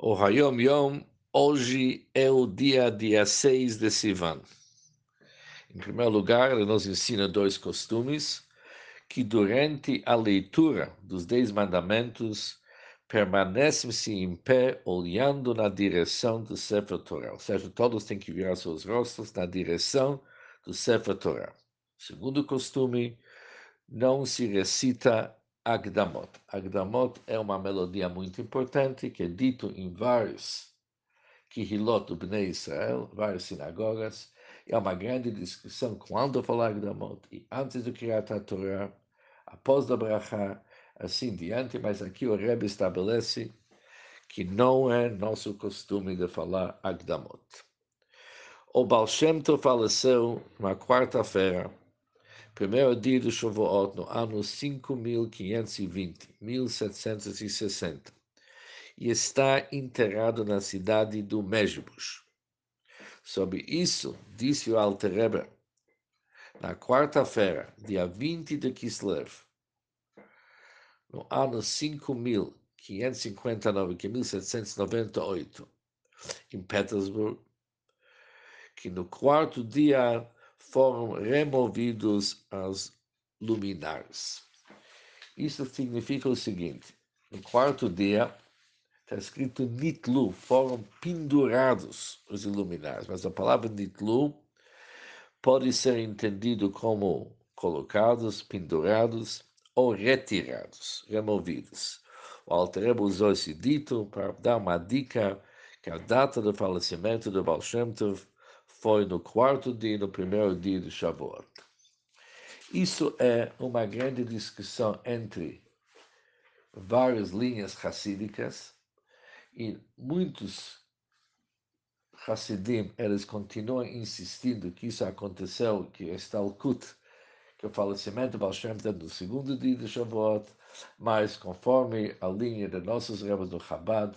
O Hayom Yom, hoje é o dia, dia 6 de Sivan. Em primeiro lugar, ele nos ensina dois costumes, que durante a leitura dos Dez Mandamentos, permanecem-se em pé, olhando na direção do Sefer Torah. Ou seja, todos têm que virar seus rostos na direção do Sefer Torah. Segundo costume, não se recita Agdamot. Agdamot é uma melodia muito importante que é dito em vários Kihilot Bnei Israel, várias sinagogas. É uma grande discussão quando falar Agdamot e antes do Kriyat Torah, após da Brachá, assim diante, mas aqui o Rebbe estabelece que não é nosso costume de falar Agdamot. O Baal Shem faleceu na quarta-feira, primeiro dia do Shavuot, no ano 5520, 1760, e está enterrado na cidade do Mejbus. Sobre isso, disse o Alter Rebbe, na quarta-feira, dia 20 de Kislev, no ano 5559, que é 1798, em Petersburg, que no quarto dia foram removidos as luminares. Isso significa o seguinte: no quarto dia, está escrito nitlu, foram pendurados os luminares, mas a palavra nitlu pode ser entendido como colocados, pendurados ou retirados, removidos. O Alter usou esse dito para dar uma dica que a data do falecimento do Baal Shem Tov foi no quarto dia, no primeiro dia de Shavuot. Isso é uma grande discussão entre várias linhas racídicas e muitos Hassidim, eles continuam insistindo que isso aconteceu, que está o Kut, que o falecimento do Baal Shem no segundo dia de Shavuot, mas conforme a linha de nossos rebels do Chabad,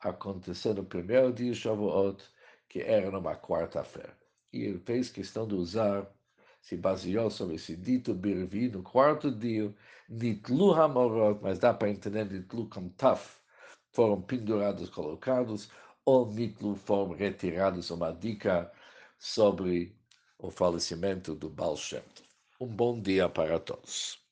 aconteceu no primeiro dia de Shavuot, que era numa quarta-feira. E ele fez questão de usar, se baseou sobre esse dito Birvi, no quarto dia, Nitlu Hamorot, mas dá para entender Nitlu como Taf, foram pendurados, colocados, ou Nitlu foram retirados, uma dica sobre o falecimento do Baal Shem. Um bom dia para todos.